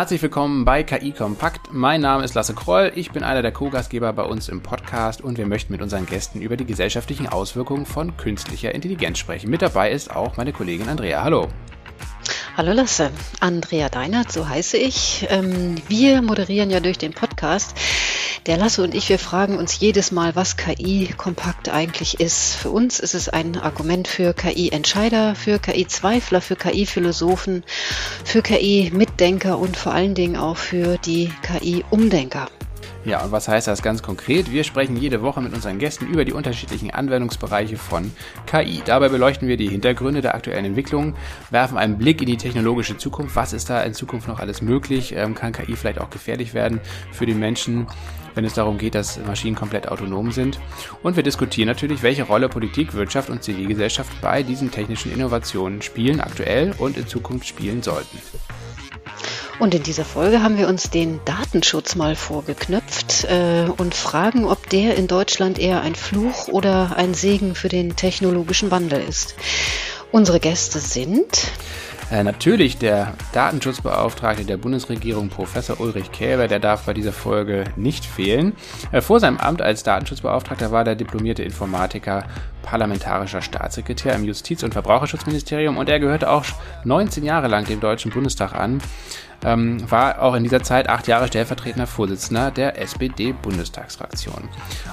Herzlich willkommen bei KI Kompakt. Mein Name ist Lasse Kroll. Ich bin einer der Co-Gastgeber bei uns im Podcast und wir möchten mit unseren Gästen über die gesellschaftlichen Auswirkungen von künstlicher Intelligenz sprechen. Mit dabei ist auch meine Kollegin Andrea. Hallo. Hallo Lasse, Andrea Deinert, so heiße ich. Ähm, wir moderieren ja durch den Podcast. Der Lasse und ich, wir fragen uns jedes Mal, was KI kompakt eigentlich ist. Für uns ist es ein Argument für KI-Entscheider, für KI-Zweifler, für KI-Philosophen, für KI-Mitdenker und vor allen Dingen auch für die KI-Umdenker. Ja, und was heißt das ganz konkret? Wir sprechen jede Woche mit unseren Gästen über die unterschiedlichen Anwendungsbereiche von KI. Dabei beleuchten wir die Hintergründe der aktuellen Entwicklungen, werfen einen Blick in die technologische Zukunft. Was ist da in Zukunft noch alles möglich? Ähm, kann KI vielleicht auch gefährlich werden für die Menschen? Wenn es darum geht, dass Maschinen komplett autonom sind. Und wir diskutieren natürlich, welche Rolle Politik, Wirtschaft und Zivilgesellschaft bei diesen technischen Innovationen spielen, aktuell und in Zukunft spielen sollten. Und in dieser Folge haben wir uns den Datenschutz mal vorgeknöpft äh, und fragen, ob der in Deutschland eher ein Fluch oder ein Segen für den technologischen Wandel ist. Unsere Gäste sind äh, natürlich der Datenschutzbeauftragte der Bundesregierung, Professor Ulrich Käber, der darf bei dieser Folge nicht fehlen. Äh, vor seinem Amt als Datenschutzbeauftragter war der diplomierte Informatiker parlamentarischer Staatssekretär im Justiz- und Verbraucherschutzministerium und er gehörte auch 19 Jahre lang dem Deutschen Bundestag an ähm, war auch in dieser Zeit acht Jahre stellvertretender Vorsitzender der SPD-Bundestagsfraktion.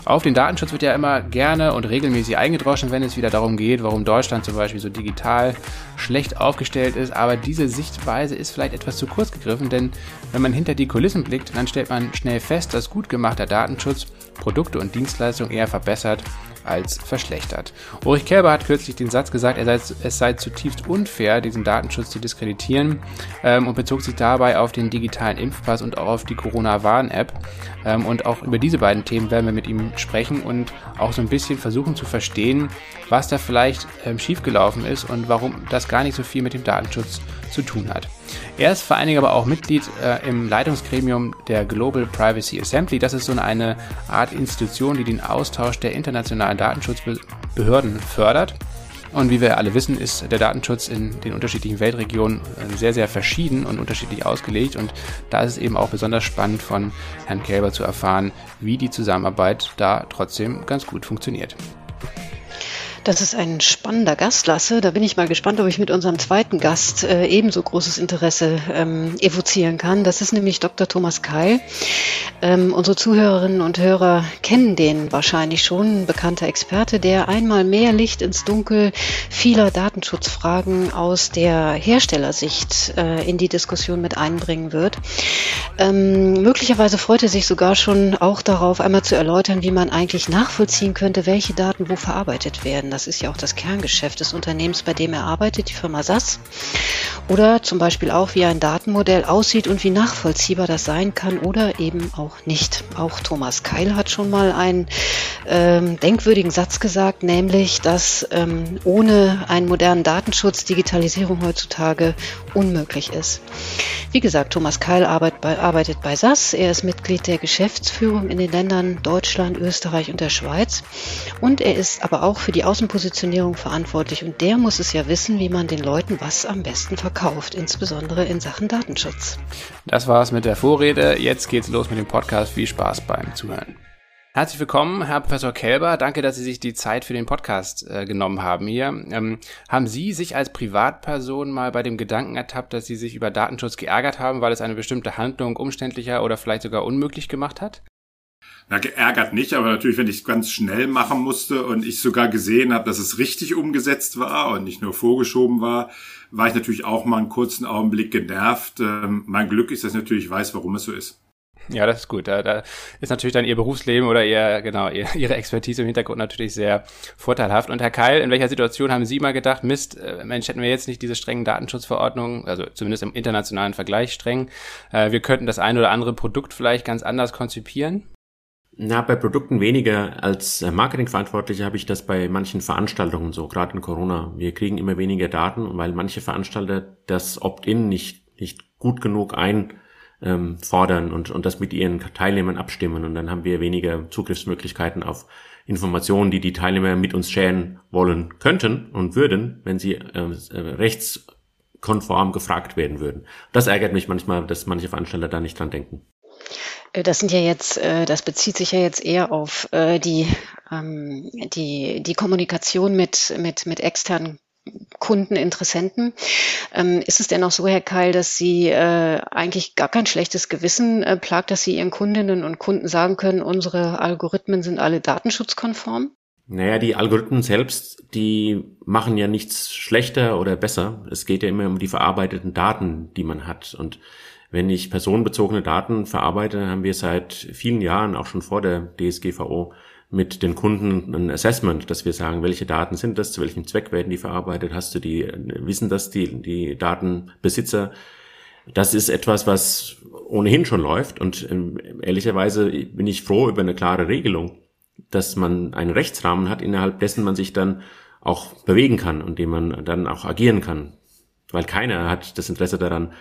Auf den Datenschutz wird ja immer gerne und regelmäßig eingedroschen, wenn es wieder darum geht, warum Deutschland zum Beispiel so digital schlecht aufgestellt ist. Aber diese Sichtweise ist vielleicht etwas zu kurz gegriffen, denn wenn man hinter die Kulissen blickt, dann stellt man schnell fest, dass gut gemachter Datenschutz Produkte und Dienstleistungen eher verbessert als verschlechtert. Ulrich Kerber hat kürzlich den Satz gesagt, sei, es sei zutiefst unfair, diesen Datenschutz zu diskreditieren ähm, und bezog sich dabei auf den digitalen Impfpass und auch auf die Corona-Warn-App. Ähm, und auch über diese beiden Themen werden wir mit ihm sprechen und auch so ein bisschen versuchen zu verstehen, was da vielleicht ähm, schiefgelaufen ist und warum das gar nicht so viel mit dem Datenschutz zu tun hat. Er ist vor allen Dingen aber auch Mitglied äh, im Leitungsgremium der Global Privacy Assembly. Das ist so eine Art Institution, die den Austausch der internationalen Datenschutzbehörden fördert. Und wie wir alle wissen, ist der Datenschutz in den unterschiedlichen Weltregionen äh, sehr, sehr verschieden und unterschiedlich ausgelegt. Und da ist es eben auch besonders spannend von Herrn Kälber zu erfahren, wie die Zusammenarbeit da trotzdem ganz gut funktioniert. Das ist ein spannender Gast, Lasse. Da bin ich mal gespannt, ob ich mit unserem zweiten Gast äh, ebenso großes Interesse ähm, evozieren kann. Das ist nämlich Dr. Thomas Keil. Ähm, unsere Zuhörerinnen und Hörer kennen den wahrscheinlich schon. Ein bekannter Experte, der einmal mehr Licht ins Dunkel vieler Datenschutzfragen aus der Herstellersicht äh, in die Diskussion mit einbringen wird. Ähm, möglicherweise freut er sich sogar schon auch darauf, einmal zu erläutern, wie man eigentlich nachvollziehen könnte, welche Daten wo verarbeitet werden. Das ist ja auch das Kerngeschäft des Unternehmens, bei dem er arbeitet, die Firma SAS. Oder zum Beispiel auch, wie ein Datenmodell aussieht und wie nachvollziehbar das sein kann oder eben auch nicht. Auch Thomas Keil hat schon mal einen ähm, denkwürdigen Satz gesagt, nämlich, dass ähm, ohne einen modernen Datenschutz Digitalisierung heutzutage unmöglich ist. Wie gesagt, Thomas Keil arbeitet bei, arbeitet bei SAS. Er ist Mitglied der Geschäftsführung in den Ländern Deutschland, Österreich und der Schweiz. Und er ist aber auch für die Außen Außenpositionierung verantwortlich und der muss es ja wissen, wie man den Leuten was am besten verkauft, insbesondere in Sachen Datenschutz. Das war's mit der Vorrede. Jetzt geht's los mit dem Podcast. Viel Spaß beim Zuhören. Herzlich willkommen, Herr Professor Kelber. Danke, dass Sie sich die Zeit für den Podcast äh, genommen haben hier. Ähm, haben Sie sich als Privatperson mal bei dem Gedanken ertappt, dass Sie sich über Datenschutz geärgert haben, weil es eine bestimmte Handlung umständlicher oder vielleicht sogar unmöglich gemacht hat? Na, geärgert nicht, aber natürlich, wenn ich es ganz schnell machen musste und ich sogar gesehen habe, dass es richtig umgesetzt war und nicht nur vorgeschoben war, war ich natürlich auch mal einen kurzen Augenblick genervt. Ähm, mein Glück ist, dass ich natürlich weiß, warum es so ist. Ja, das ist gut. Da, da ist natürlich dann Ihr Berufsleben oder Ihr, genau, ihr, Ihre Expertise im Hintergrund natürlich sehr vorteilhaft. Und Herr Keil, in welcher Situation haben Sie mal gedacht, Mist, äh, Mensch, hätten wir jetzt nicht diese strengen Datenschutzverordnungen, also zumindest im internationalen Vergleich streng, äh, wir könnten das ein oder andere Produkt vielleicht ganz anders konzipieren? Na, bei Produkten weniger. Als äh, Marketingverantwortlicher habe ich das bei manchen Veranstaltungen so, gerade in Corona. Wir kriegen immer weniger Daten, weil manche Veranstalter das Opt-in nicht, nicht gut genug einfordern ähm, und, und das mit ihren Teilnehmern abstimmen. Und dann haben wir weniger Zugriffsmöglichkeiten auf Informationen, die die Teilnehmer mit uns scheren wollen könnten und würden, wenn sie ähm, äh, Rechts konform gefragt werden würden. Das ärgert mich manchmal, dass manche Veranstalter da nicht dran denken. Äh, das sind ja jetzt, äh, das bezieht sich ja jetzt eher auf äh, die, ähm, die, die Kommunikation mit, mit, mit externen Kunden, Interessenten. Ähm, ist es denn auch so, Herr Keil, dass Sie eigentlich gar kein schlechtes Gewissen plagt, dass Sie Ihren Kundinnen und Kunden sagen können, unsere Algorithmen sind alle datenschutzkonform? Naja, die Algorithmen selbst, die machen ja nichts schlechter oder besser. Es geht ja immer um die verarbeiteten Daten, die man hat. Und wenn ich personenbezogene Daten verarbeite, haben wir seit vielen Jahren, auch schon vor der DSGVO, mit den Kunden ein Assessment, dass wir sagen, welche Daten sind das, zu welchem Zweck werden die verarbeitet, hast du die, wissen das die, die Datenbesitzer? Das ist etwas, was ohnehin schon läuft und ähm, ehrlicherweise bin ich froh über eine klare Regelung, dass man einen Rechtsrahmen hat, innerhalb dessen man sich dann auch bewegen kann und dem man dann auch agieren kann. Weil keiner hat das Interesse daran,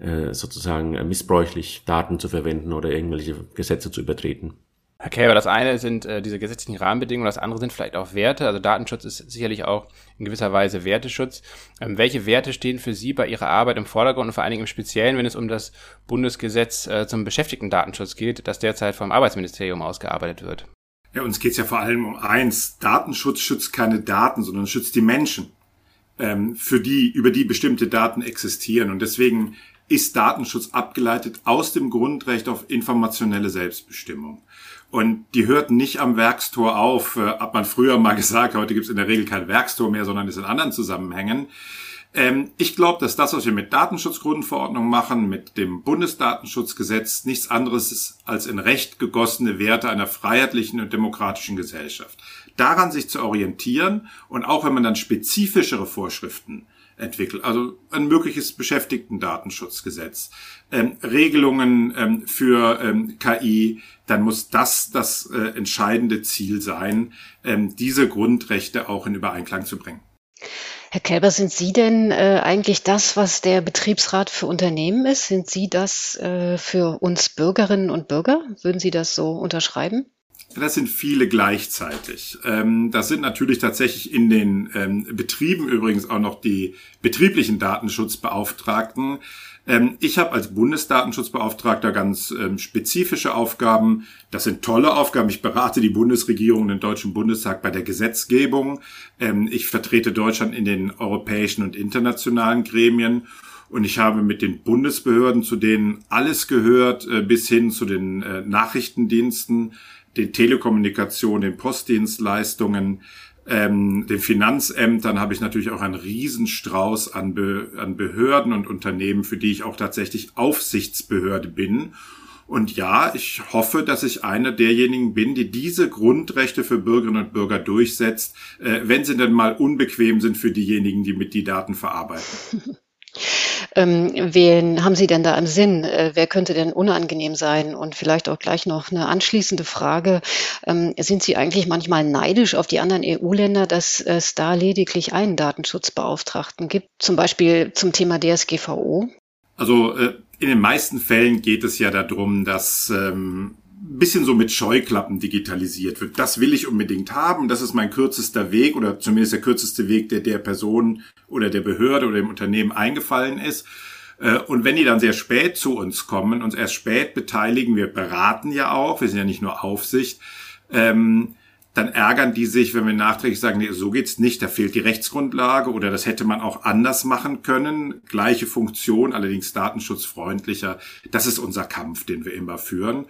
äh, sozusagen missbräuchlich Daten zu verwenden oder irgendwelche Gesetze zu übertreten. Okay, aber das eine sind äh, diese gesetzlichen Rahmenbedingungen, das andere sind vielleicht auch Werte. Also Datenschutz ist sicherlich auch in gewisser Weise Werteschutz. Ähm, welche Werte stehen für Sie bei Ihrer Arbeit im Vordergrund und vor allen Dingen im Speziellen, wenn es um das Bundesgesetz äh, zum Beschäftigten-Datenschutz geht, das derzeit vom Arbeitsministerium ausgearbeitet wird? Ja, uns geht es ja vor allem um eins. Datenschutz schützt keine Daten, sondern schützt die Menschen, ähm, für die, über die bestimmte Daten existieren. Und deswegen ist Datenschutz abgeleitet aus dem Grundrecht auf informationelle Selbstbestimmung. Und die hört nicht am Werkstor auf, äh, hat man früher mal gesagt, heute gibt es in der Regel kein Werkstor mehr, sondern ist in anderen Zusammenhängen. Ähm, ich glaube, dass das, was wir mit Datenschutzgrundverordnung machen, mit dem Bundesdatenschutzgesetz, nichts anderes ist als in Recht gegossene Werte einer freiheitlichen und demokratischen Gesellschaft. Daran sich zu orientieren und auch wenn man dann spezifischere Vorschriften entwickelt. Also ein mögliches Beschäftigten-Datenschutzgesetz, ähm, Regelungen ähm, für ähm, KI, dann muss das das äh, entscheidende Ziel sein, ähm, diese Grundrechte auch in Übereinklang zu bringen. Herr Kelber, sind Sie denn äh, eigentlich das, was der Betriebsrat für Unternehmen ist? Sind Sie das äh, für uns Bürgerinnen und Bürger? Würden Sie das so unterschreiben? Das sind viele gleichzeitig. Ähm, das sind natürlich tatsächlich in den ähm, Betrieben übrigens auch noch die betrieblichen Datenschutzbeauftragten. Ähm, ich habe als Bundesdatenschutzbeauftragter ganz spezifische Aufgaben. Das sind tolle Aufgaben. Ich berate die Bundesregierung, den Deutschen Bundestag bei der Gesetzgebung. Ich vertrete Deutschland in den europäischen und internationalen Gremien. Und ich habe mit den Bundesbehörden, zu denen alles gehört, äh, bis hin zu den äh, Nachrichtendiensten, den Telekommunikation, den Postdienstleistungen, ähm, den Finanzämtern habe ich natürlich auch einen Riesenstrauß an, Be an Behörden und Unternehmen, für die ich auch tatsächlich Aufsichtsbehörde bin. Und ja, ich hoffe, dass ich einer derjenigen bin, die diese Grundrechte für Bürgerinnen und Bürger durchsetzt, äh, wenn sie denn mal unbequem sind für diejenigen, die mit die Daten verarbeiten. Ähm, wen haben Sie denn da im Sinn? Äh, wer könnte denn unangenehm sein? Und vielleicht auch gleich noch eine anschließende Frage. Ähm, sind Sie eigentlich manchmal neidisch auf die anderen EU-Länder, dass es da lediglich einen Datenschutzbeauftragten gibt, zum Beispiel zum Thema DSGVO? Also äh, in den meisten Fällen geht es ja darum, dass ähm, bisschen so mit Scheuklappen digitalisiert wird. Das will ich unbedingt haben. Das ist mein kürzester Weg oder zumindest der kürzeste Weg, der der Person oder der Behörde oder dem Unternehmen eingefallen ist. Äh, und wenn die dann sehr spät zu uns kommen, uns erst spät beteiligen, wir beraten ja auch, wir sind ja nicht nur Aufsicht, ähm, dann ärgern die sich, wenn wir nachträglich sagen, nee, so geht's nicht, da fehlt die Rechtsgrundlage oder das hätte man auch anders machen können. Gleiche Funktion, allerdings datenschutzfreundlicher. Das ist unser Kampf, den wir immer führen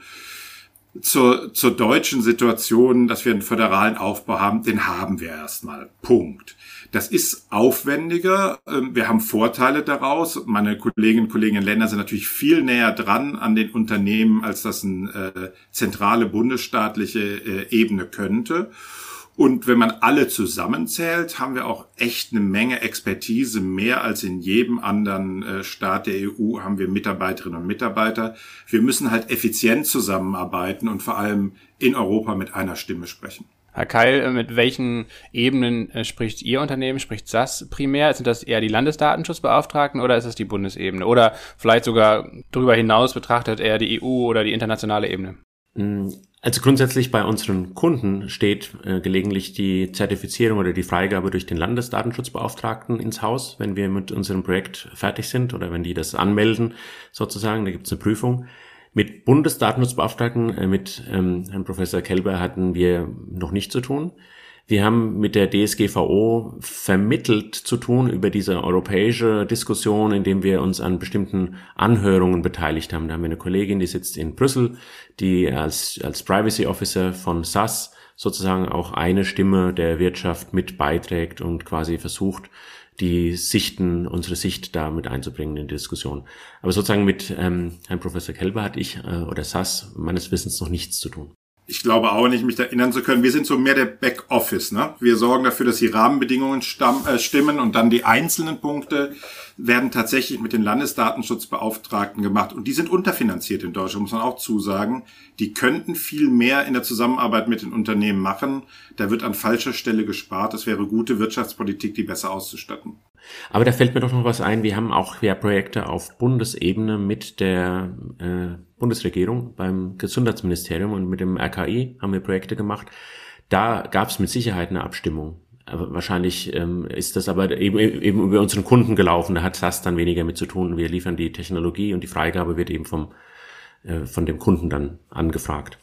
zur, zur deutschen Situation, dass wir einen föderalen Aufbau haben, den haben wir erstmal. Punkt. Das ist aufwendiger. Ähm, wir haben Vorteile daraus. Meine Kolleginnen und Kollegen in Ländern sind natürlich viel näher dran an den Unternehmen, als das eine äh, zentrale bundesstaatliche äh, Ebene könnte. Und wenn man alle zusammenzählt, haben wir auch echt eine Menge Expertise. Mehr als in jedem anderen äh, Staat der EU haben wir Mitarbeiterinnen und Mitarbeiter. Wir müssen halt effizient zusammenarbeiten und vor allem in Europa mit einer Stimme sprechen. Herr Keil, äh, mit welchen Ebenen äh, spricht Ihr Unternehmen? Spricht SAS primär? Sind das eher die Landesdatenschutzbeauftragten oder ist es die Bundesebene? Oder vielleicht sogar darüber hinaus betrachtet eher die EU oder die internationale Ebene? Hm, also grundsätzlich bei unseren Kunden steht äh, gelegentlich die Zertifizierung oder die Freigabe durch den Landesdatenschutzbeauftragten ins Haus, wenn wir mit unserem Projekt fertig sind oder wenn die das anmelden sozusagen, da gibt es eine Prüfung. Mit Bundesdatenschutzbeauftragten, äh, mit ähm, Herrn Professor Kelber hatten wir noch nicht zu tun. Wir haben mit der DSGVO vermittelt zu tun über diese europäische Diskussion, indem wir uns an bestimmten Anhörungen beteiligt haben. Da haben wir eine Kollegin, die sitzt in Brüssel, die als, als Privacy Officer von SAS sozusagen auch eine Stimme der Wirtschaft mit beiträgt und quasi versucht, die Sichten, unsere Sicht da mit einzubringen in die Diskussion. Aber sozusagen mit ähm, Herrn Professor Kelber hatte ich äh, oder SAS meines Wissens noch nichts zu tun ich glaube auch nicht, mich da erinnern zu können. Wir sind so mehr der Backoffice. Ne? Wir sorgen dafür, dass die Rahmenbedingungen stamm, äh, stimmen und dann die einzelnen Punkte werden tatsächlich mit den Landesdatenschutzbeauftragten gemacht. Und die sind unterfinanziert in Deutschland, muss man auch zusagen. Die könnten viel mehr in der Zusammenarbeit mit den Unternehmen machen. Da wird an falscher Stelle gespart. Es wäre gute Wirtschaftspolitik, die besser auszustatten. Aber da fällt mir doch noch was ein. Wir haben auch ja Projekte auf Bundesebene mit der äh, Bundesregierung beim Gesundheitsministerium und mit dem RKI haben wir Projekte gemacht. Da gab es mit Sicherheit eine Abstimmung. Aber wahrscheinlich ähm, ist das aber eben, eben über unseren Kunden gelaufen. Da hat das dann weniger mit zu tun. Wir liefern die Technologie und die Freigabe wird eben vom, äh, von dem Kunden dann angefragt.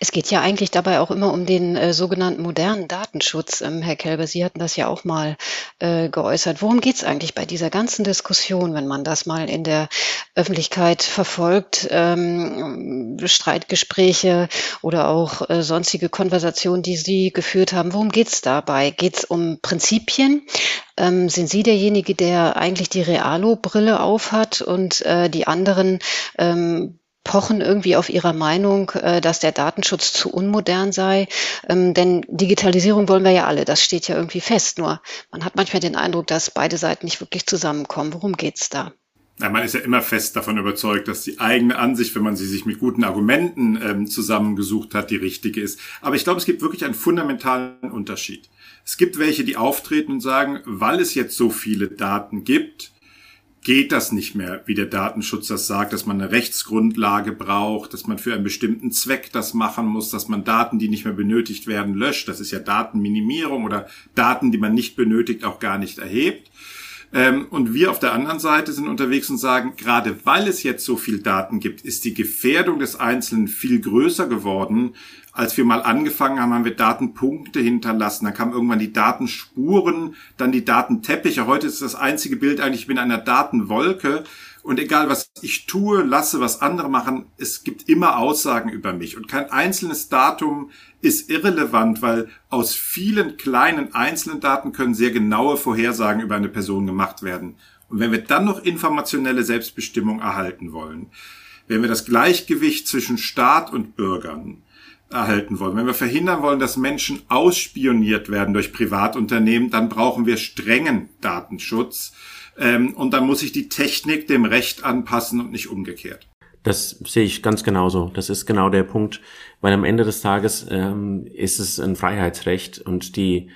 Es geht ja eigentlich dabei auch immer um den äh, sogenannten modernen Datenschutz. Ähm, Herr Kelber, Sie hatten das ja auch mal äh, geäußert. Worum geht es eigentlich bei dieser ganzen Diskussion, wenn man das mal in der Öffentlichkeit verfolgt, ähm, Streitgespräche oder auch äh, sonstige Konversationen, die Sie geführt haben? Worum geht es dabei? Geht es um Prinzipien? Ähm, sind Sie derjenige, der eigentlich die Realo-Brille aufhat und äh, die anderen ähm, pochen irgendwie auf ihrer Meinung, äh, dass der Datenschutz zu unmodern sei. Ähm, denn Digitalisierung wollen wir ja alle, das steht ja irgendwie fest. Nur man hat manchmal den Eindruck, dass beide Seiten nicht wirklich zusammenkommen. Worum geht's da? Ja, man ist ja immer fest davon überzeugt, dass die eigene Ansicht, wenn man sie sich mit guten Argumenten ähm, zusammengesucht hat, die richtige ist. Aber ich glaube, es gibt wirklich einen fundamentalen Unterschied. Es gibt welche, die auftreten und sagen, weil es jetzt so viele Daten gibt, geht das nicht mehr, wie der Datenschutz das sagt, dass man eine Rechtsgrundlage braucht, dass man für einen bestimmten Zweck das machen muss, dass man Daten, die nicht mehr benötigt werden, löscht. Das ist ja Datenminimierung oder Daten, die man nicht benötigt, auch gar nicht erhebt. Ähm, und wir auf der anderen Seite sind unterwegs und sagen, gerade weil es jetzt so viel Daten gibt, ist die Gefährdung des Einzelnen viel größer geworden, als wir mal angefangen haben, haben wir Datenpunkte hinterlassen. Dann kamen irgendwann die Datenspuren, dann die Datenteppiche. Heute ist das einzige Bild eigentlich, in einer Datenwolke. Und egal, was ich tue, lasse, was andere machen, es gibt immer Aussagen über mich. Und kein einzelnes Datum ist irrelevant, weil aus vielen kleinen einzelnen Daten können sehr genaue Vorhersagen über eine Person gemacht werden. Und wenn wir dann noch informationelle Selbstbestimmung erhalten wollen, wenn wir das Gleichgewicht zwischen Staat und Bürgern, erhalten wollen, wenn wir verhindern wollen, dass Menschen ausspioniert werden durch Privatunternehmen, dann brauchen wir strengen Datenschutz. Ähm, und dann muss sich die Technik dem Recht anpassen und nicht umgekehrt. Das sehe ich ganz genauso. Das ist genau der Punkt, weil am Ende des Tages ähm, ist es ein Freiheitsrecht und die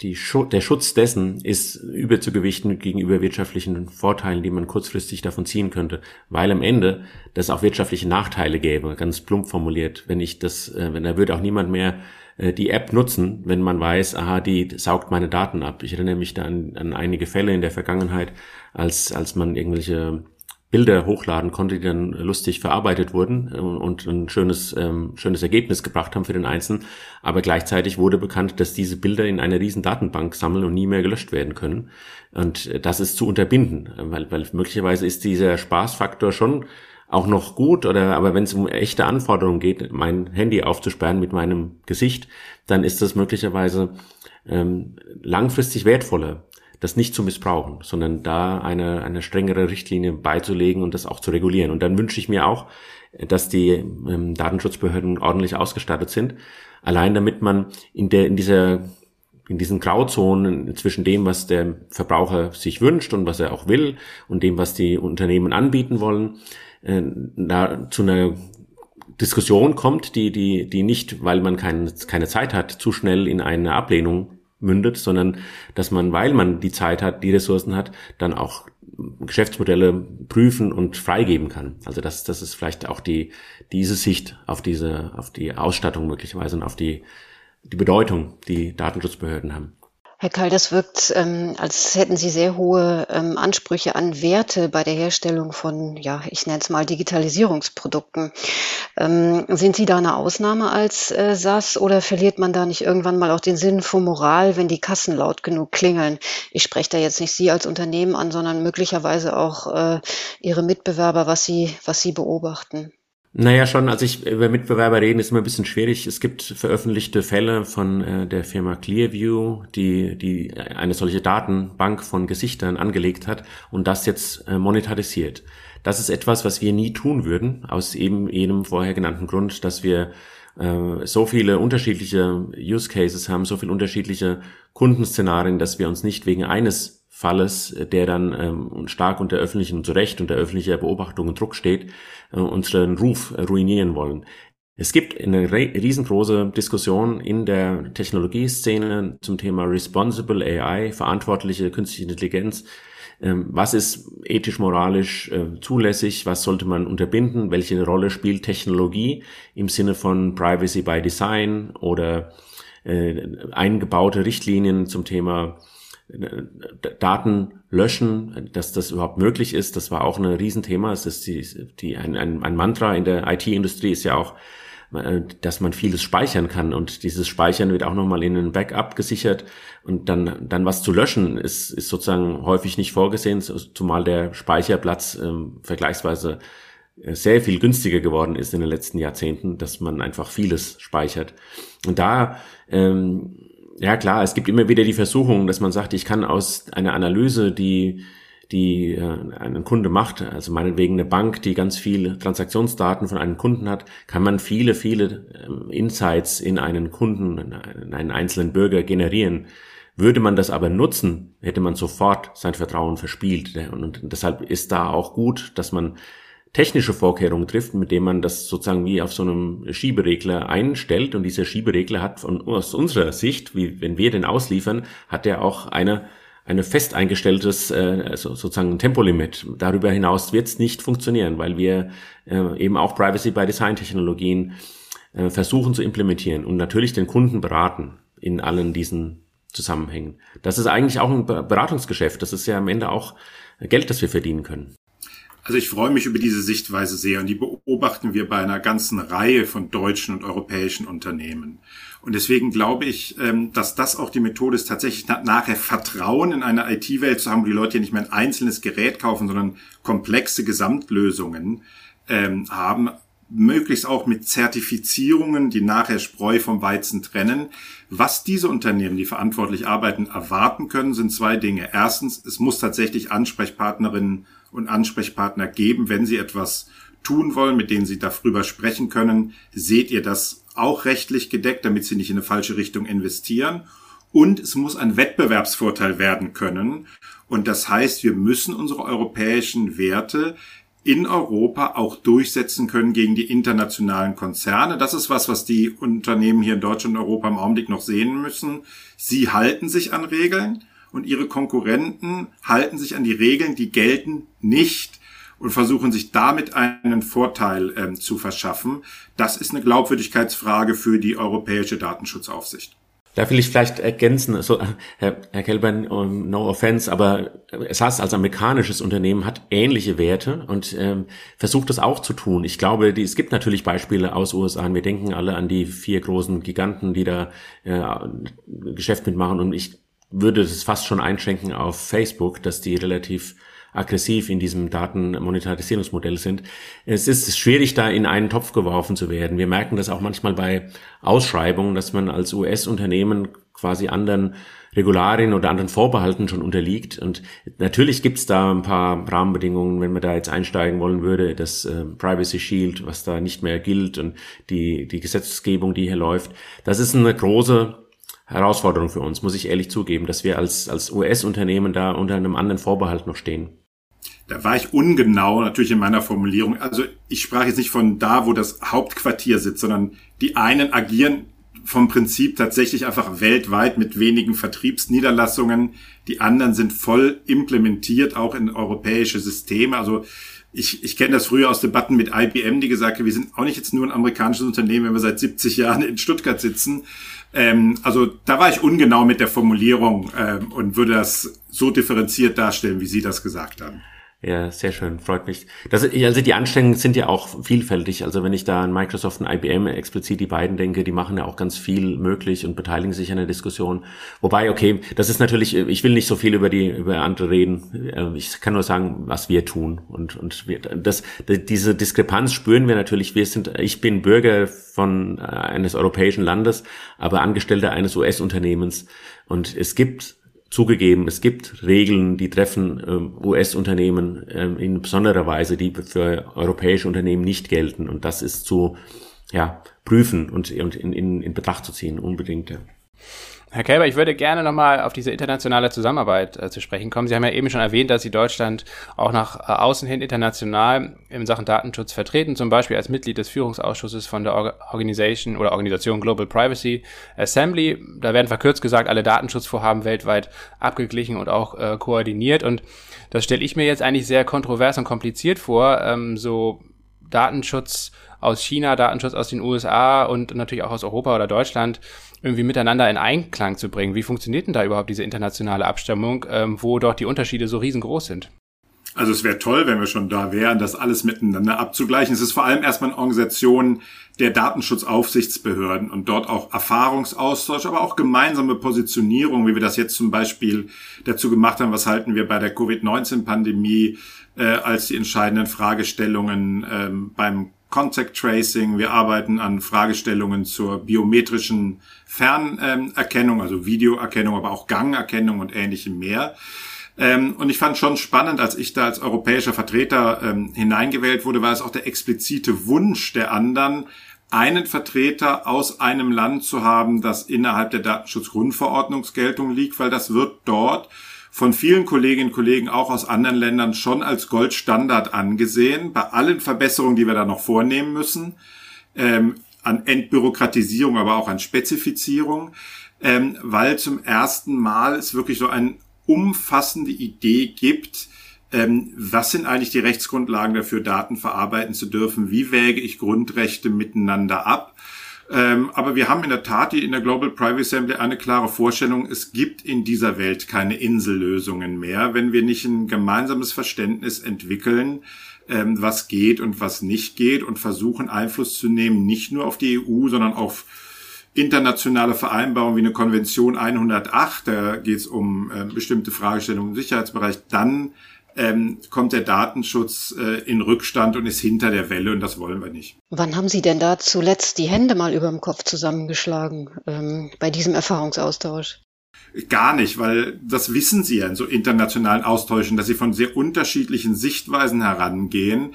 die Schu der Schutz dessen ist überzugewichten gegenüber wirtschaftlichen Vorteilen, die man kurzfristig davon ziehen könnte, weil am Ende das auch wirtschaftliche Nachteile gäbe, ganz plump formuliert. Wenn ich das, äh, wenn da würde auch niemand mehr äh, die App nutzen, wenn man weiß, aha, die saugt meine Daten ab. Ich erinnere mich da an, an einige Fälle in der Vergangenheit, als als man irgendwelche Bilder hochladen konnte, die dann lustig verarbeitet wurden äh, und ein schönes, ähm, schönes Ergebnis gebracht haben für den Einzelnen. Aber gleichzeitig wurde bekannt, dass diese Bilder in einer riesen Datenbank sammeln und nie mehr gelöscht werden können. Und äh, das ist zu unterbinden, weil, weil möglicherweise ist dieser Spaßfaktor schon auch noch gut oder aber wenn es um echte Anforderungen geht, mein Handy aufzusperren mit meinem Gesicht, dann ist das möglicherweise ähm, langfristig wertvoller das nicht zu missbrauchen, sondern da eine, eine strengere Richtlinie beizulegen und das auch zu regulieren. Und dann wünsche ich mir auch, dass die ähm, Datenschutzbehörden ordentlich ausgestattet sind, allein damit man in der in dieser in diesen Grauzonen zwischen dem, was der Verbraucher sich wünscht und was er auch will und dem, was die Unternehmen anbieten wollen, äh, da zu einer Diskussion kommt, die, die, die nicht, weil man kein, keine Zeit hat, zu schnell in eine Ablehnung mündet, sondern dass man, weil man die Zeit hat, die Ressourcen hat, dann auch Geschäftsmodelle prüfen und freigeben kann. Also das, das ist vielleicht auch die, diese Sicht auf diese, auf die Ausstattung möglicherweise und auf die, die Bedeutung, die Datenschutzbehörden haben. Herr Kall, das wirkt, ähm, als hätten Sie sehr hohe ähm, Ansprüche an Werte bei der Herstellung von, ja, ich nenne es mal Digitalisierungsprodukten. Ähm, sind Sie da eine Ausnahme als äh, SAS oder verliert man da nicht irgendwann mal auch den Sinn von Moral, wenn die Kassen laut genug klingeln? Ich spreche da jetzt nicht Sie als Unternehmen an, sondern möglicherweise auch äh, Ihre Mitbewerber, was Sie, was Sie beobachten. Naja, schon, als ich über Mitbewerber reden, ist immer ein bisschen schwierig. Es gibt veröffentlichte Fälle von äh, der Firma Clearview, die, die eine solche Datenbank von Gesichtern angelegt hat und das jetzt äh, monetarisiert. Das ist etwas, was wir nie tun würden, aus eben jenem vorher genannten Grund, dass wir äh, so viele unterschiedliche Use Cases haben, so viele unterschiedliche Kundenszenarien, dass wir uns nicht wegen eines Falles, der dann ähm, stark unter öffentlichen, zu Recht unter öffentlicher Beobachtung und Druck steht, äh, unseren Ruf ruinieren wollen. Es gibt eine riesengroße Diskussion in der Technologieszene zum Thema Responsible AI, verantwortliche künstliche Intelligenz. Ähm, was ist ethisch, moralisch äh, zulässig? Was sollte man unterbinden? Welche Rolle spielt Technologie im Sinne von Privacy by Design oder äh, eingebaute Richtlinien zum Thema Daten löschen, dass das überhaupt möglich ist, das war auch ein Riesenthema. Es ist die, die, ein, ein, ein Mantra in der IT-Industrie ist ja auch, äh, dass man vieles speichern kann und dieses Speichern wird auch nochmal in ein Backup gesichert und dann, dann was zu löschen ist, ist sozusagen häufig nicht vorgesehen, zumal der Speicherplatz äh, vergleichsweise äh, sehr viel günstiger geworden ist in den letzten Jahrzehnten, dass man einfach vieles speichert. Und da ähm, ja klar, es gibt immer wieder die Versuchung, dass man sagt, ich kann aus einer Analyse, die die äh, ein Kunde macht, also meinetwegen eine Bank, die ganz viele Transaktionsdaten von einem Kunden hat, kann man viele, viele äh, Insights in einen Kunden, in einen einzelnen Bürger generieren. Würde man das aber nutzen, hätte man sofort sein Vertrauen verspielt. Und deshalb ist da auch gut, dass man technische Vorkehrungen trifft, mit dem man das sozusagen wie auf so einem Schieberegler einstellt. Und dieser Schieberegler hat von aus unserer Sicht, wie wenn wir den ausliefern, hat er auch eine eine fest eingestelltes äh, also sozusagen Tempolimit. Darüber hinaus wird es nicht funktionieren, weil wir äh, eben auch Privacy by Design Technologien äh, versuchen zu implementieren und natürlich den Kunden beraten in allen diesen Zusammenhängen. Das ist eigentlich auch ein Beratungsgeschäft. Das ist ja am Ende auch Geld, das wir verdienen können. Also ich freue mich über diese Sichtweise sehr und die beobachten wir bei einer ganzen Reihe von deutschen und europäischen Unternehmen. Und deswegen glaube ich, ähm, dass das auch die Methode ist, tatsächlich nachher Vertrauen in eine IT-Welt zu haben, wo die Leute ja nicht mehr ein einzelnes Gerät kaufen, sondern komplexe Gesamtlösungen ähm, haben, möglichst auch mit Zertifizierungen, die nachher Spreu vom Weizen trennen. Was diese Unternehmen, die verantwortlich arbeiten, erwarten können, sind zwei Dinge. Erstens, es muss tatsächlich Ansprechpartnerinnen und Ansprechpartner geben, wenn Sie etwas tun wollen, mit denen Sie darüber sprechen können. Seht ihr das auch rechtlich gedeckt, damit Sie nicht in eine falsche Richtung investieren? Und es muss ein Wettbewerbsvorteil werden können. Und das heißt, wir müssen unsere europäischen Werte in Europa auch durchsetzen können gegen die internationalen Konzerne. Das ist was, was die Unternehmen hier in Deutschland und Europa im Augenblick noch sehen müssen. Sie halten sich an Regeln und ihre Konkurrenten halten sich an die Regeln, die gelten nicht und versuchen sich damit einen Vorteil ähm, zu verschaffen. Das ist eine Glaubwürdigkeitsfrage für die europäische Datenschutzaufsicht. Da will ich vielleicht ergänzen, so, Herr, Herr Kelbern, um, no offense, aber SAS als amerikanisches Unternehmen hat ähnliche Werte und ähm, versucht das auch zu tun. Ich glaube, die, es gibt natürlich Beispiele aus USA wir denken alle an die vier großen Giganten, die da äh, Geschäft mitmachen und ich würde es fast schon einschränken auf Facebook, dass die relativ aggressiv in diesem Datenmonetarisierungsmodell sind. Es ist schwierig, da in einen Topf geworfen zu werden. Wir merken das auch manchmal bei Ausschreibungen, dass man als US-Unternehmen quasi anderen Regularien oder anderen Vorbehalten schon unterliegt. Und natürlich gibt's da ein paar Rahmenbedingungen, wenn man da jetzt einsteigen wollen würde, das äh, Privacy Shield, was da nicht mehr gilt und die, die Gesetzgebung, die hier läuft. Das ist eine große Herausforderung für uns, muss ich ehrlich zugeben, dass wir als, als US-Unternehmen da unter einem anderen Vorbehalt noch stehen. Da war ich ungenau natürlich in meiner Formulierung. Also ich sprach jetzt nicht von da, wo das Hauptquartier sitzt, sondern die einen agieren vom Prinzip tatsächlich einfach weltweit mit wenigen Vertriebsniederlassungen. Die anderen sind voll implementiert, auch in europäische Systeme. Also ich, ich kenne das früher aus Debatten mit IBM, die gesagt haben, wir sind auch nicht jetzt nur ein amerikanisches Unternehmen, wenn wir seit 70 Jahren in Stuttgart sitzen. Ähm, also da war ich ungenau mit der Formulierung ähm, und würde das so differenziert darstellen, wie Sie das gesagt haben. Ja, sehr schön, freut mich. Das, also die Anstrengungen sind ja auch vielfältig. Also wenn ich da an Microsoft und IBM explizit die beiden denke, die machen ja auch ganz viel möglich und beteiligen sich an der Diskussion. Wobei, okay, das ist natürlich, ich will nicht so viel über die über andere reden. Äh, ich kann nur sagen, was wir tun und und wir, das diese Diskrepanz spüren wir natürlich. Wir sind, ich bin Bürger von äh, eines europäischen Landes, aber Angestellter eines US-Unternehmens und es gibt Zugegeben, es gibt Regeln, die treffen ähm, US-Unternehmen ähm, in besonderer Weise, die für europäische Unternehmen nicht gelten. Und das ist zu ja, prüfen und, und in, in, in Betracht zu ziehen, unbedingt. Ja. Herr Kälber, ich würde gerne nochmal auf diese internationale Zusammenarbeit äh, zu sprechen kommen. Sie haben ja eben schon erwähnt, dass Sie Deutschland auch nach äh, außen hin international in Sachen Datenschutz vertreten, zum Beispiel als Mitglied des Führungsausschusses von der Organisation oder Organisation Global Privacy Assembly. Da werden verkürzt gesagt alle Datenschutzvorhaben weltweit abgeglichen und auch äh, koordiniert. Und das stelle ich mir jetzt eigentlich sehr kontrovers und kompliziert vor, ähm, so Datenschutz aus China, Datenschutz aus den USA und natürlich auch aus Europa oder Deutschland irgendwie miteinander in Einklang zu bringen. Wie funktioniert denn da überhaupt diese internationale Abstimmung, ähm, wo doch die Unterschiede so riesengroß sind? Also es wäre toll, wenn wir schon da wären, das alles miteinander abzugleichen. Es ist vor allem erstmal eine Organisation der Datenschutzaufsichtsbehörden und dort auch Erfahrungsaustausch, aber auch gemeinsame Positionierung, wie wir das jetzt zum Beispiel dazu gemacht haben, was halten wir bei der Covid-19-Pandemie äh, als die entscheidenden Fragestellungen ähm, beim Contact Tracing, wir arbeiten an Fragestellungen zur biometrischen Fernerkennung, also Videoerkennung, aber auch Gangerkennung und ähnlichem mehr. Ähm, und ich fand schon spannend, als ich da als europäischer Vertreter ähm, hineingewählt wurde, war es auch der explizite Wunsch der anderen, einen Vertreter aus einem Land zu haben, das innerhalb der Datenschutzgrundverordnungsgeltung liegt, weil das wird dort von vielen Kolleginnen und Kollegen auch aus anderen Ländern schon als Goldstandard angesehen, bei allen Verbesserungen, die wir da noch vornehmen müssen, ähm, an Entbürokratisierung, aber auch an Spezifizierung, ähm, weil zum ersten Mal es wirklich so eine umfassende Idee gibt, ähm, was sind eigentlich die Rechtsgrundlagen dafür, Daten verarbeiten zu dürfen? Wie wäge ich Grundrechte miteinander ab? Ähm, aber wir haben in der Tat in der Global Privacy Assembly eine klare Vorstellung, es gibt in dieser Welt keine Insellösungen mehr, wenn wir nicht ein gemeinsames Verständnis entwickeln, ähm, was geht und was nicht geht und versuchen Einfluss zu nehmen, nicht nur auf die EU, sondern auf internationale Vereinbarungen wie eine Konvention 108, da geht es um äh, bestimmte Fragestellungen im Sicherheitsbereich, dann ähm, kommt der Datenschutz äh, in Rückstand und ist hinter der Welle und das wollen wir nicht. Wann haben Sie denn da zuletzt die Hände mal über dem Kopf zusammengeschlagen ähm, bei diesem Erfahrungsaustausch? Gar nicht, weil das wissen Sie ja in so internationalen Austauschen, dass Sie von sehr unterschiedlichen Sichtweisen herangehen.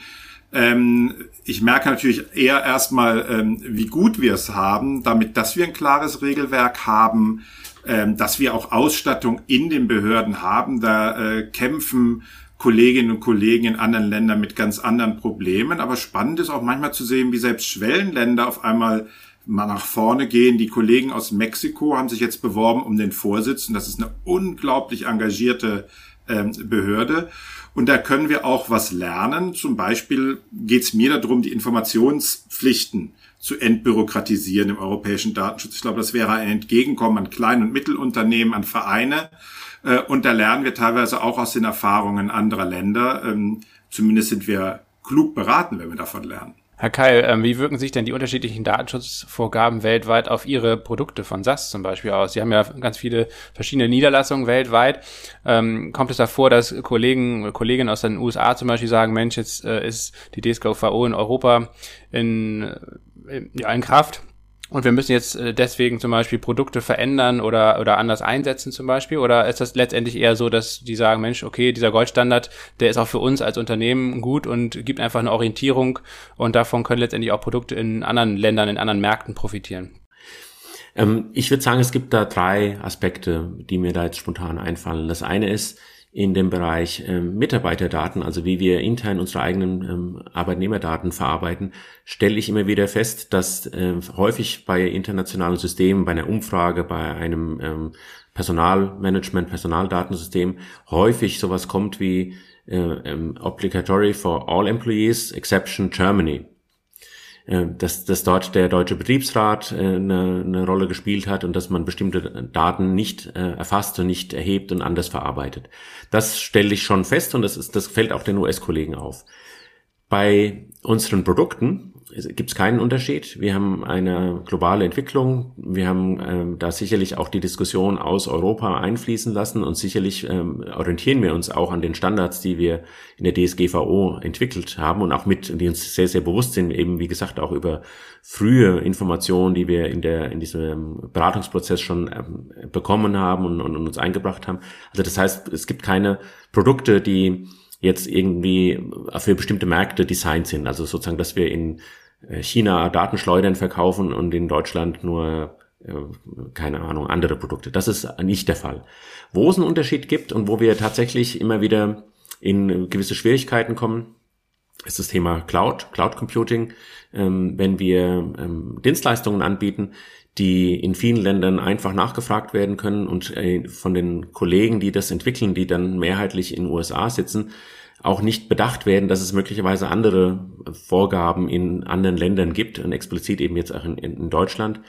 Ähm, ich merke natürlich eher erstmal, ähm, wie gut wir es haben, damit, dass wir ein klares Regelwerk haben, ähm, dass wir auch Ausstattung in den Behörden haben. Da äh, kämpfen Kolleginnen und Kollegen in anderen Ländern mit ganz anderen Problemen. Aber spannend ist auch manchmal zu sehen, wie selbst Schwellenländer auf einmal mal nach vorne gehen. Die Kollegen aus Mexiko haben sich jetzt beworben um den Vorsitz und das ist eine unglaublich engagierte ähm, Behörde. Und da können wir auch was lernen. Zum Beispiel geht es mir darum, die Informationspflichten zu entbürokratisieren im europäischen Datenschutz. Ich glaube, das wäre ein Entgegenkommen an Klein- und Mittelunternehmen, an Vereine, und da lernen wir teilweise auch aus den Erfahrungen anderer Länder. Ähm, zumindest sind wir klug beraten, wenn wir davon lernen. Herr Keil, ähm, wie wirken sich denn die unterschiedlichen Datenschutzvorgaben weltweit auf Ihre Produkte von SAS zum Beispiel aus? Sie haben ja ganz viele verschiedene Niederlassungen weltweit. Ähm, kommt es davor, dass Kollegen, Kolleginnen aus den USA zum Beispiel sagen, Mensch, jetzt äh, ist die DSGVO in Europa in, in, ja, in Kraft und wir müssen jetzt äh, deswegen zum Beispiel Produkte verändern oder, oder anders einsetzen zum Beispiel? Oder ist das letztendlich eher so, dass die sagen, Mensch, okay, dieser Goldstandard, der ist auch für uns als Unternehmen gut und gibt einfach eine Orientierung und davon können letztendlich auch Produkte in anderen Ländern, in anderen Märkten profitieren? Ähm, ich würde sagen, es gibt da drei Aspekte, die mir da jetzt spontan einfallen. Das eine ist, in dem Bereich ähm, Mitarbeiterdaten, also wie wir intern unsere eigenen ähm, Arbeitnehmerdaten verarbeiten, stelle ich immer wieder fest, dass äh, häufig bei internationalen Systemen, bei einer Umfrage, bei einem ähm, Personalmanagement, Personaldatensystem häufig sowas kommt wie äh, ähm, Obligatory for all employees, exception Germany. Äh, dass, dass dort der deutsche Betriebsrat äh, eine, eine Rolle gespielt hat und dass man bestimmte Daten nicht äh, erfasst und nicht erhebt und anders verarbeitet. Das stelle ich schon fest und das, ist, das fällt auch den US-Kollegen auf. Bei unseren Produkten gibt es keinen Unterschied. Wir haben eine globale Entwicklung. Wir haben ähm, da sicherlich auch die Diskussion aus Europa einfließen lassen und sicherlich ähm, orientieren wir uns auch an den Standards, die wir in der DSGVO entwickelt haben und auch mit, die uns sehr, sehr bewusst sind, eben wie gesagt auch über frühe Informationen, die wir in der in diesem Beratungsprozess schon ähm, bekommen haben und, und, und uns eingebracht haben. Also das heißt, es gibt keine Produkte, die jetzt irgendwie für bestimmte Märkte designt sind. Also sozusagen, dass wir in äh, China Datenschleudern verkaufen und in Deutschland nur äh, keine Ahnung, andere Produkte. Das ist nicht der Fall. Wo es einen Unterschied gibt und wo wir tatsächlich immer wieder in gewisse Schwierigkeiten kommen, ist das Thema Cloud, Cloud Computing. Ähm, wenn wir ähm, Dienstleistungen anbieten, die in vielen Ländern einfach nachgefragt werden können und äh, von den Kollegen, die das entwickeln, die dann mehrheitlich in den USA sitzen, auch nicht bedacht werden, dass es möglicherweise andere Vorgaben in anderen Ländern gibt und explizit eben jetzt auch in, in Deutschland,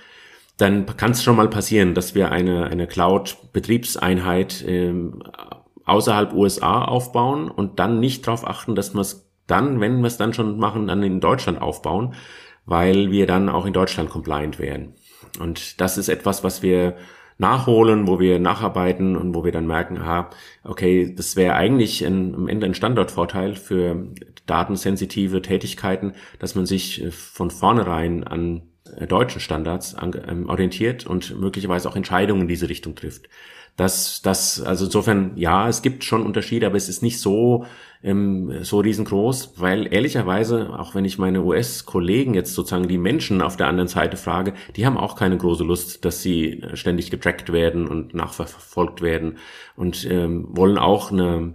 dann kann es schon mal passieren, dass wir eine, eine Cloud-Betriebseinheit ähm, außerhalb USA aufbauen und dann nicht darauf achten, dass wir es dann, wenn wir es dann schon machen, dann in Deutschland aufbauen, weil wir dann auch in Deutschland compliant wären. Und das ist etwas, was wir nachholen, wo wir nacharbeiten und wo wir dann merken, ah, okay, das wäre eigentlich ein, am Ende ein Standortvorteil für datensensitive Tätigkeiten, dass man sich äh, von vornherein an äh, deutschen Standards an, ähm, orientiert und möglicherweise auch Entscheidungen in diese Richtung trifft. Das, das, also insofern, ja, es gibt schon Unterschiede, aber es ist nicht so, ähm, so riesengroß, weil ehrlicherweise, auch wenn ich meine US-Kollegen jetzt sozusagen die Menschen auf der anderen Seite frage, die haben auch keine große Lust, dass sie ständig getrackt werden und nachverfolgt werden und ähm, wollen auch eine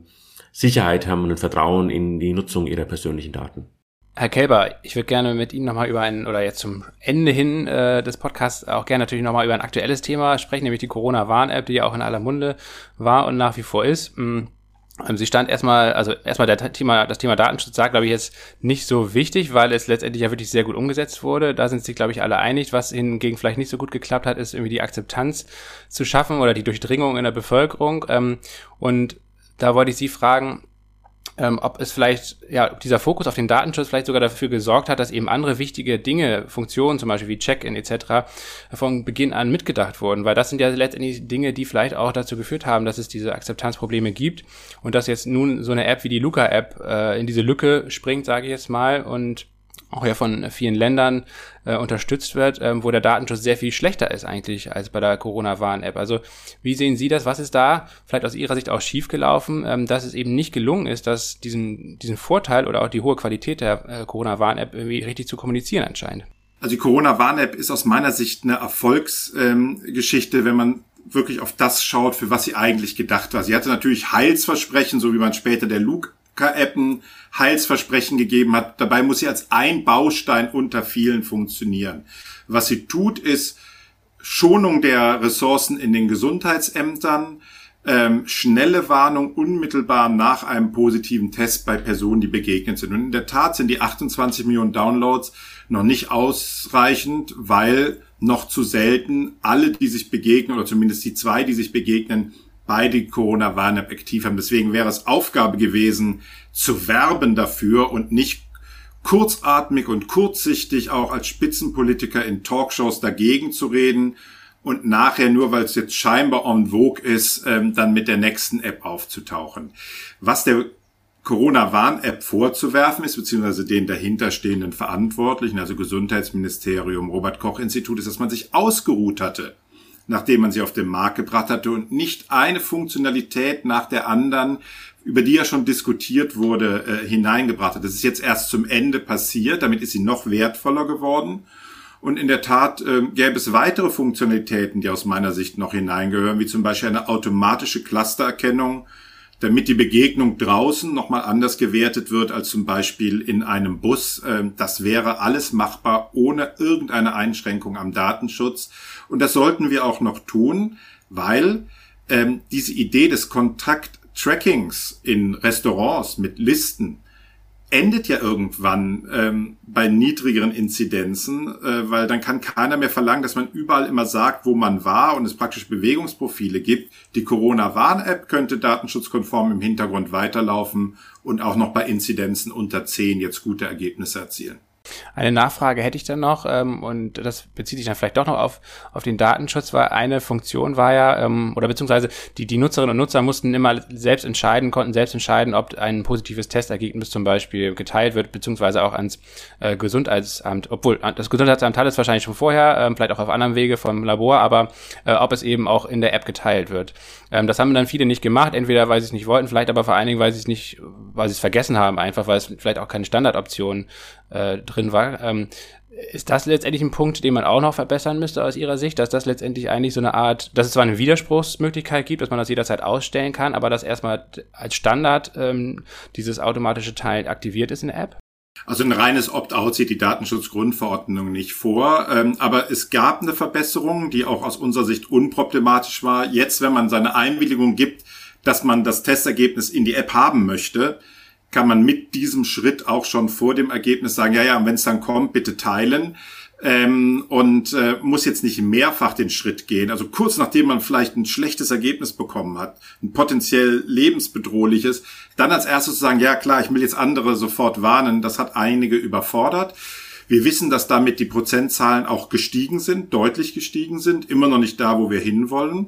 Sicherheit haben und ein Vertrauen in die Nutzung ihrer persönlichen Daten. Herr Kelber, ich würde gerne mit Ihnen nochmal über ein, oder jetzt zum Ende hin äh, des Podcasts auch gerne natürlich nochmal über ein aktuelles Thema sprechen, nämlich die Corona-Warn-App, die ja auch in aller Munde war und nach wie vor ist. Hm, ähm, sie stand erstmal, also erstmal der Thema, das Thema Datenschutz sagt, glaube ich, jetzt nicht so wichtig, weil es letztendlich ja wirklich sehr gut umgesetzt wurde. Da sind sich, glaube ich, alle einig. Was hingegen vielleicht nicht so gut geklappt hat, ist irgendwie die Akzeptanz zu schaffen oder die Durchdringung in der Bevölkerung. Ähm, und da wollte ich Sie fragen, ähm, ob es vielleicht, ja, dieser Fokus auf den Datenschutz vielleicht sogar dafür gesorgt hat, dass eben andere wichtige Dinge, Funktionen, zum Beispiel wie Check-in etc., von Beginn an mitgedacht wurden, weil das sind ja letztendlich Dinge, die vielleicht auch dazu geführt haben, dass es diese Akzeptanzprobleme gibt und dass jetzt nun so eine App wie die Luca-App äh, in diese Lücke springt, sage ich jetzt mal, und auch ja von vielen Ländern äh, unterstützt wird, ähm, wo der Datenschutz sehr viel schlechter ist eigentlich als bei der Corona-Warn-App. Also wie sehen Sie das? Was ist da vielleicht aus Ihrer Sicht auch schiefgelaufen, ähm, dass es eben nicht gelungen ist, dass diesen, diesen Vorteil oder auch die hohe Qualität der äh, Corona-Warn-App irgendwie richtig zu kommunizieren anscheinend? Also die Corona-Warn-App ist aus meiner Sicht eine Erfolgsgeschichte, ähm, wenn man wirklich auf das schaut, für was sie eigentlich gedacht war. Sie hatte natürlich Heilsversprechen, so wie man später der Luke App ein Heilsversprechen gegeben hat. Dabei muss sie als ein Baustein unter vielen funktionieren. Was sie tut, ist Schonung der Ressourcen in den Gesundheitsämtern, ähm, schnelle Warnung unmittelbar nach einem positiven Test bei Personen, die begegnet sind. Und in der Tat sind die 28 Millionen Downloads noch nicht ausreichend, weil noch zu selten alle, die sich begegnen, oder zumindest die zwei, die sich begegnen, beide Corona-Warn-App aktiv haben. Deswegen wäre es Aufgabe gewesen, zu werben dafür und nicht kurzatmig und kurzsichtig auch als Spitzenpolitiker in Talkshows dagegen zu reden und nachher nur, weil es jetzt scheinbar en vogue ist, ähm, dann mit der nächsten App aufzutauchen. Was der Corona-Warn-App vorzuwerfen ist, beziehungsweise den dahinterstehenden Verantwortlichen, also Gesundheitsministerium, Robert-Koch-Institut, ist, dass man sich ausgeruht hatte nachdem man sie auf den Markt gebracht hatte und nicht eine Funktionalität nach der anderen, über die ja schon diskutiert wurde, äh, hineingebracht hat. Das ist jetzt erst zum Ende passiert, damit ist sie noch wertvoller geworden. Und in der Tat äh, gäbe es weitere Funktionalitäten, die aus meiner Sicht noch hineingehören, wie zum Beispiel eine automatische Clustererkennung damit die Begegnung draußen nochmal anders gewertet wird als zum Beispiel in einem Bus. Ähm, das wäre alles machbar ohne irgendeine Einschränkung am Datenschutz. Und das sollten wir auch noch tun, weil ähm, diese Idee des Kontakt-Trackings in Restaurants mit Listen, endet ja irgendwann ähm, bei niedrigeren Inzidenzen, äh, weil dann kann keiner mehr verlangen, dass man überall immer sagt, wo man war und es praktisch Bewegungsprofile gibt. Die Corona-Warn-App könnte datenschutzkonform im Hintergrund weiterlaufen und auch noch bei Inzidenzen unter 10 jetzt gute Ergebnisse erzielen. Eine Nachfrage hätte ich dann noch, ähm, und das bezieht sich dann vielleicht doch noch auf, auf den Datenschutz, weil eine Funktion war ja, ähm, oder beziehungsweise die, die Nutzerinnen und Nutzer mussten immer selbst entscheiden, konnten selbst entscheiden, ob ein positives Testergebnis zum Beispiel geteilt wird, beziehungsweise auch ans äh, Gesundheitsamt, obwohl das Gesundheitsamt hat es wahrscheinlich schon vorher, ähm, vielleicht auch auf anderem Wege vom Labor, aber äh, ob es eben auch in der App geteilt wird. Ähm, das haben dann viele nicht gemacht, entweder weil sie es nicht wollten, vielleicht aber vor allen Dingen, weil sie es nicht, weil sie es vergessen haben, einfach weil es vielleicht auch keine Standardoption äh, drin war. Ähm, ist das letztendlich ein Punkt, den man auch noch verbessern müsste aus Ihrer Sicht, dass das letztendlich eigentlich so eine Art, dass es zwar eine Widerspruchsmöglichkeit gibt, dass man das jederzeit ausstellen kann, aber dass erstmal als Standard ähm, dieses automatische Teilen aktiviert ist in der App? Also ein reines Opt-out sieht die Datenschutzgrundverordnung nicht vor. Ähm, aber es gab eine Verbesserung, die auch aus unserer Sicht unproblematisch war. Jetzt, wenn man seine Einwilligung gibt, dass man das Testergebnis in die App haben möchte, kann man mit diesem Schritt auch schon vor dem Ergebnis sagen, ja, ja, wenn es dann kommt, bitte teilen. Ähm, und äh, muss jetzt nicht mehrfach den Schritt gehen. Also kurz nachdem man vielleicht ein schlechtes Ergebnis bekommen hat, ein potenziell lebensbedrohliches, dann als erstes zu sagen, ja klar, ich will jetzt andere sofort warnen, das hat einige überfordert. Wir wissen, dass damit die Prozentzahlen auch gestiegen sind, deutlich gestiegen sind, immer noch nicht da, wo wir hinwollen.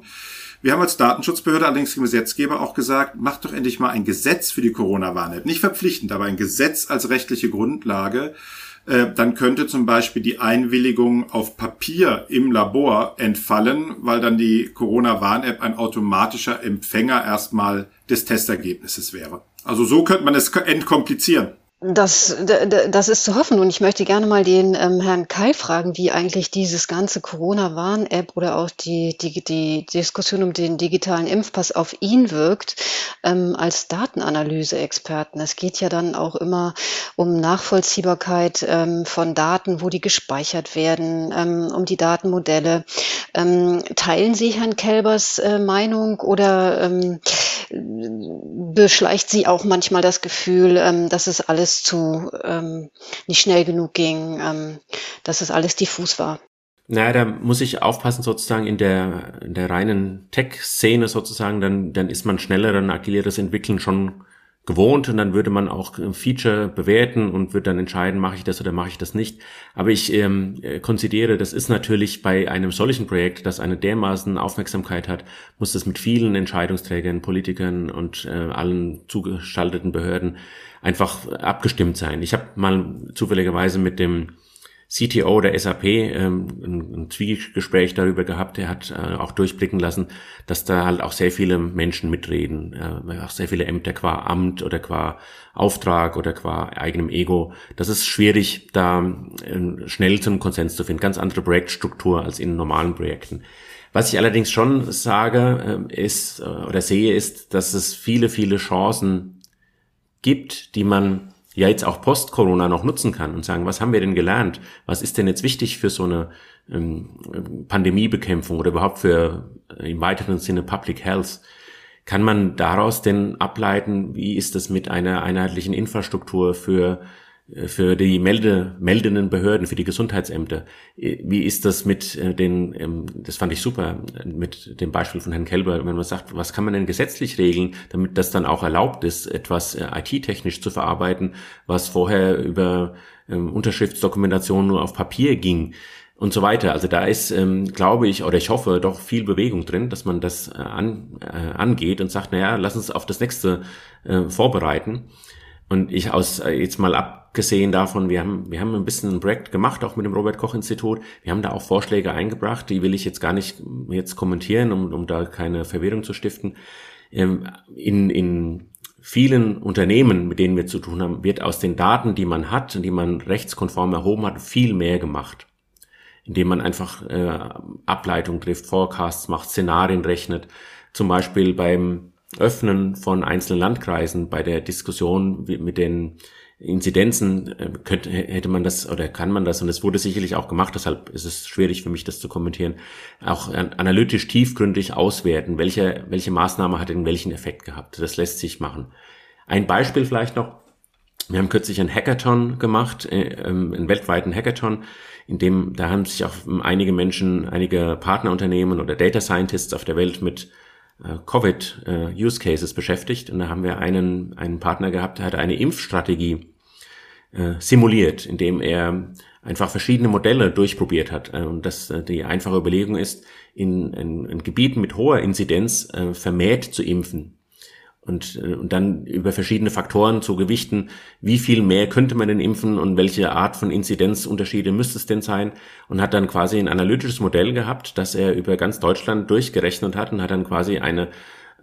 Wir haben als Datenschutzbehörde allerdings dem Gesetzgeber auch gesagt, macht doch endlich mal ein Gesetz für die Corona-Warn-App. Nicht verpflichtend, aber ein Gesetz als rechtliche Grundlage. Äh, dann könnte zum Beispiel die Einwilligung auf Papier im Labor entfallen, weil dann die Corona-Warn-App ein automatischer Empfänger erstmal des Testergebnisses wäre. Also so könnte man es entkomplizieren. Das, das ist zu hoffen und ich möchte gerne mal den ähm, Herrn Kai fragen, wie eigentlich dieses ganze Corona-Warn-App oder auch die, die, die Diskussion um den digitalen Impfpass auf ihn wirkt ähm, als Datenanalyse-Experten. Es geht ja dann auch immer um Nachvollziehbarkeit ähm, von Daten, wo die gespeichert werden, ähm, um die Datenmodelle. Ähm, teilen Sie Herrn Kelbers äh, Meinung oder ähm, beschleicht Sie auch manchmal das Gefühl, ähm, dass es alles zu ähm, nicht schnell genug ging, ähm, dass es alles diffus war? Naja, da muss ich aufpassen sozusagen in der, in der reinen Tech-Szene sozusagen, dann, dann ist man schneller, dann agileres Entwickeln schon gewohnt und dann würde man auch ein Feature bewerten und würde dann entscheiden, mache ich das oder mache ich das nicht. Aber ich ähm, konzidiere, das ist natürlich bei einem solchen Projekt, das eine dermaßen Aufmerksamkeit hat, muss das mit vielen Entscheidungsträgern, Politikern und äh, allen zugeschalteten Behörden einfach abgestimmt sein. Ich habe mal zufälligerweise mit dem CTO der SAP ähm, ein, Zwiegespräch darüber gehabt. Er hat äh, auch durchblicken lassen, dass da halt auch sehr viele Menschen mitreden, äh, auch sehr viele Ämter qua Amt oder qua Auftrag oder qua eigenem Ego. Das ist schwierig, da äh, schnell zum Konsens zu finden. Ganz andere Projektstruktur als in normalen Projekten. Was ich allerdings schon sage, äh, ist äh, oder sehe, ist, dass es viele, viele Chancen gibt, die man ja jetzt auch post-Corona noch nutzen kann und sagen, was haben wir denn gelernt? Was ist denn jetzt wichtig für so eine ähm, Pandemiebekämpfung oder überhaupt für äh, im weiteren Sinne Public Health? Kann man daraus denn ableiten, wie ist das mit einer einheitlichen Infrastruktur für für die Melde, meldenden Behörden, für die Gesundheitsämter. Wie ist das mit äh, den, ähm, das fand ich super, mit dem Beispiel von Herrn Kelber, wenn man sagt, was kann man denn gesetzlich regeln, damit das dann auch erlaubt ist, etwas äh, IT-technisch zu verarbeiten, was vorher über ähm, Unterschriftsdokumentation nur auf Papier ging und so weiter. Also da ist, ähm, glaube ich, oder ich hoffe, doch viel Bewegung drin, dass man das äh, an, äh, angeht und sagt, naja, lass uns auf das nächste äh, vorbereiten. Und ich aus äh, jetzt mal abgesehen davon, wir haben, wir haben ein bisschen ein Projekt gemacht, auch mit dem Robert Koch Institut. Wir haben da auch Vorschläge eingebracht, die will ich jetzt gar nicht jetzt kommentieren, um, um da keine Verwirrung zu stiften. Ähm, in, in vielen Unternehmen, mit denen wir zu tun haben, wird aus den Daten, die man hat und die man rechtskonform erhoben hat, viel mehr gemacht. Indem man einfach äh, Ableitung trifft, Forecasts macht, Szenarien rechnet. Zum Beispiel beim Öffnen von einzelnen Landkreisen bei der Diskussion mit den Inzidenzen äh, könnte, hätte man das oder kann man das, und es wurde sicherlich auch gemacht, deshalb ist es schwierig für mich, das zu kommentieren, auch analytisch tiefgründig auswerten, welche, welche Maßnahme hat denn welchen Effekt gehabt. Das lässt sich machen. Ein Beispiel vielleicht noch. Wir haben kürzlich ein Hackathon gemacht, äh, ähm, einen weltweiten Hackathon, in dem, da haben sich auch einige Menschen, einige Partnerunternehmen oder Data Scientists auf der Welt mit Covid-Use-Cases beschäftigt. Und da haben wir einen, einen Partner gehabt, der hatte eine Impfstrategie äh, simuliert, indem er einfach verschiedene Modelle durchprobiert hat. Äh, und dass äh, die einfache Überlegung ist, in, in, in Gebieten mit hoher Inzidenz äh, vermehrt zu impfen. Und, äh, und dann über verschiedene Faktoren zu gewichten, wie viel mehr könnte man denn impfen und welche Art von Inzidenzunterschiede müsste es denn sein und hat dann quasi ein analytisches Modell gehabt, das er über ganz Deutschland durchgerechnet hat und hat dann quasi eine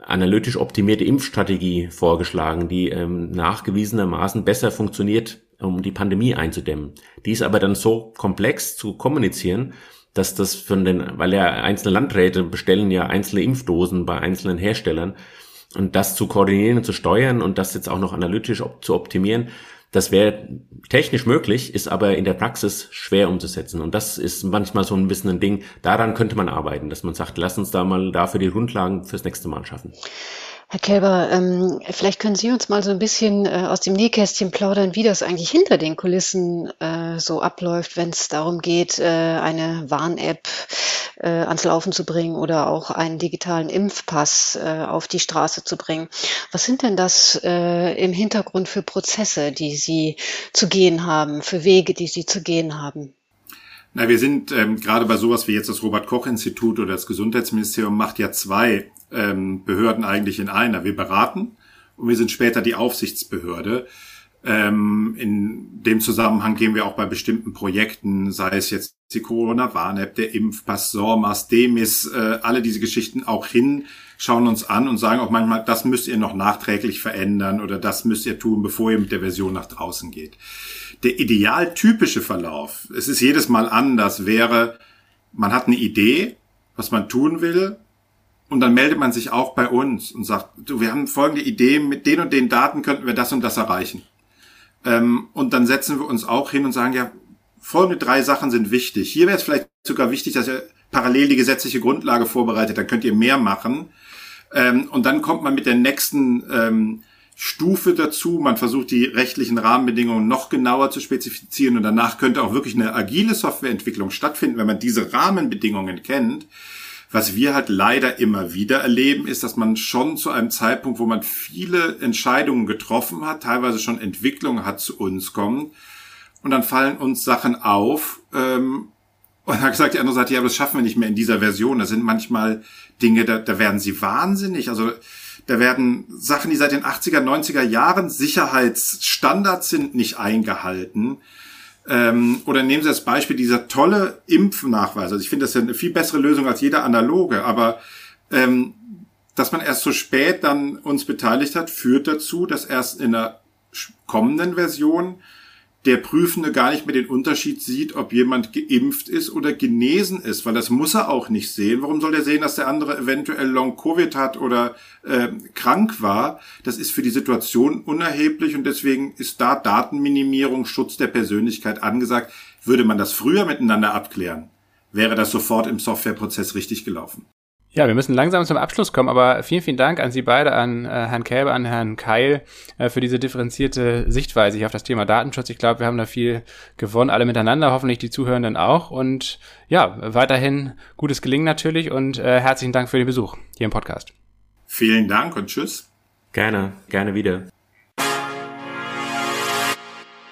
analytisch optimierte Impfstrategie vorgeschlagen, die ähm, nachgewiesenermaßen besser funktioniert um die Pandemie einzudämmen. Die ist aber dann so komplex zu kommunizieren, dass das von den, weil ja einzelne Landräte bestellen ja einzelne Impfdosen bei einzelnen Herstellern und das zu koordinieren und zu steuern und das jetzt auch noch analytisch op zu optimieren, das wäre technisch möglich, ist aber in der Praxis schwer umzusetzen. Und das ist manchmal so ein bisschen ein Ding, daran könnte man arbeiten, dass man sagt, lass uns da mal dafür die Grundlagen fürs nächste Mal schaffen. Herr Kelber, ähm, vielleicht können Sie uns mal so ein bisschen äh, aus dem Nähkästchen plaudern, wie das eigentlich hinter den Kulissen äh, so abläuft, wenn es darum geht, äh, eine Warn-App äh, ans Laufen zu bringen oder auch einen digitalen Impfpass äh, auf die Straße zu bringen. Was sind denn das äh, im Hintergrund für Prozesse, die Sie zu gehen haben, für Wege, die Sie zu gehen haben? Na, wir sind ähm, gerade bei sowas wie jetzt das Robert Koch Institut oder das Gesundheitsministerium macht ja zwei ähm, Behörden eigentlich in einer. Wir beraten und wir sind später die Aufsichtsbehörde. Ähm, in dem Zusammenhang gehen wir auch bei bestimmten Projekten, sei es jetzt die Corona-Warn-App, der Impfpass, SORMAS, DEMIS, äh, alle diese Geschichten auch hin, schauen uns an und sagen auch manchmal, das müsst ihr noch nachträglich verändern oder das müsst ihr tun, bevor ihr mit der Version nach draußen geht. Der idealtypische Verlauf, es ist jedes Mal anders, wäre, man hat eine Idee, was man tun will, und dann meldet man sich auch bei uns und sagt, du, wir haben folgende Idee, mit den und den Daten könnten wir das und das erreichen. Ähm, und dann setzen wir uns auch hin und sagen, ja, folgende drei Sachen sind wichtig. Hier wäre es vielleicht sogar wichtig, dass ihr parallel die gesetzliche Grundlage vorbereitet, dann könnt ihr mehr machen. Ähm, und dann kommt man mit der nächsten ähm, Stufe dazu. Man versucht die rechtlichen Rahmenbedingungen noch genauer zu spezifizieren und danach könnte auch wirklich eine agile Softwareentwicklung stattfinden, wenn man diese Rahmenbedingungen kennt. Was wir halt leider immer wieder erleben, ist, dass man schon zu einem Zeitpunkt, wo man viele Entscheidungen getroffen hat, teilweise schon Entwicklungen hat, zu uns kommen. Und dann fallen uns Sachen auf. Ähm, und dann gesagt die andere Seite, ja, aber das schaffen wir nicht mehr in dieser Version. Da sind manchmal Dinge, da, da werden sie wahnsinnig. Also da werden Sachen, die seit den 80er, 90er Jahren Sicherheitsstandards sind, nicht eingehalten. Ähm, oder nehmen Sie das Beispiel dieser tolle Impfnachweis. Also ich finde das ja eine viel bessere Lösung als jeder analoge, aber ähm, dass man erst so spät dann uns beteiligt hat, führt dazu, dass erst in der kommenden Version der Prüfende gar nicht mehr den Unterschied sieht, ob jemand geimpft ist oder genesen ist, weil das muss er auch nicht sehen. Warum soll er sehen, dass der andere eventuell Long-Covid hat oder äh, krank war? Das ist für die Situation unerheblich und deswegen ist da Datenminimierung, Schutz der Persönlichkeit angesagt. Würde man das früher miteinander abklären, wäre das sofort im Softwareprozess richtig gelaufen. Ja, wir müssen langsam zum Abschluss kommen, aber vielen, vielen Dank an Sie beide, an äh, Herrn Kälber, an Herrn Keil äh, für diese differenzierte Sichtweise hier auf das Thema Datenschutz. Ich glaube, wir haben da viel gewonnen, alle miteinander, hoffentlich die Zuhörenden auch. Und ja, weiterhin gutes Gelingen natürlich und äh, herzlichen Dank für den Besuch hier im Podcast. Vielen Dank und tschüss. Gerne, gerne wieder.